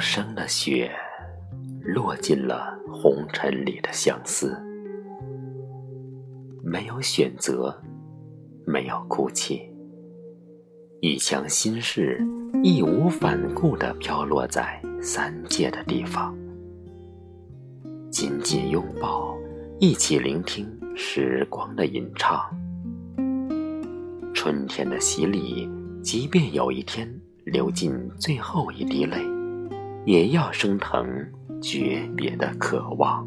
声的雪，落进了红尘里的相思。没有选择，没有哭泣，一腔心事义无反顾地飘落在三界的地方。紧紧拥抱，一起聆听时光的吟唱。春天的洗礼，即便有一天流尽最后一滴泪，也要升腾诀别的渴望。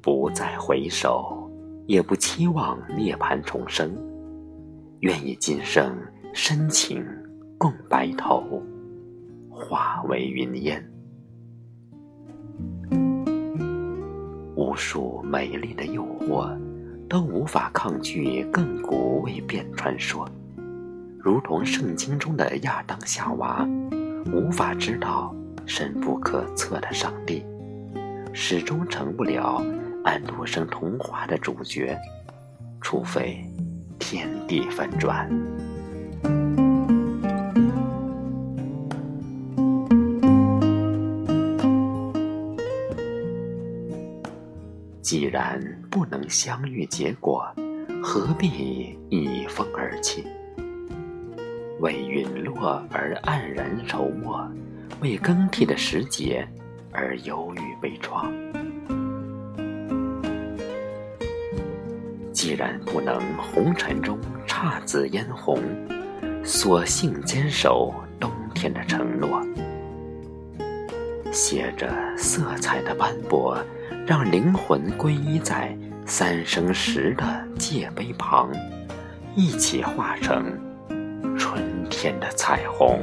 不再回首，也不期望涅槃重生，愿以今生深情共白头，化为云烟。无数美丽的诱惑，都无法抗拒亘古未变传说，如同圣经中的亚当夏娃，无法知道深不可测的上帝，始终成不了。安徒生童话的主角，除非天地翻转。既然不能相遇结果，何必逆风而起？为陨落而黯然愁没，为更替的时节而忧郁悲怆。既然不能红尘中姹紫嫣红，索性坚守冬天的承诺，写着色彩的斑驳，让灵魂皈依在三生石的界碑旁，一起化成春天的彩虹。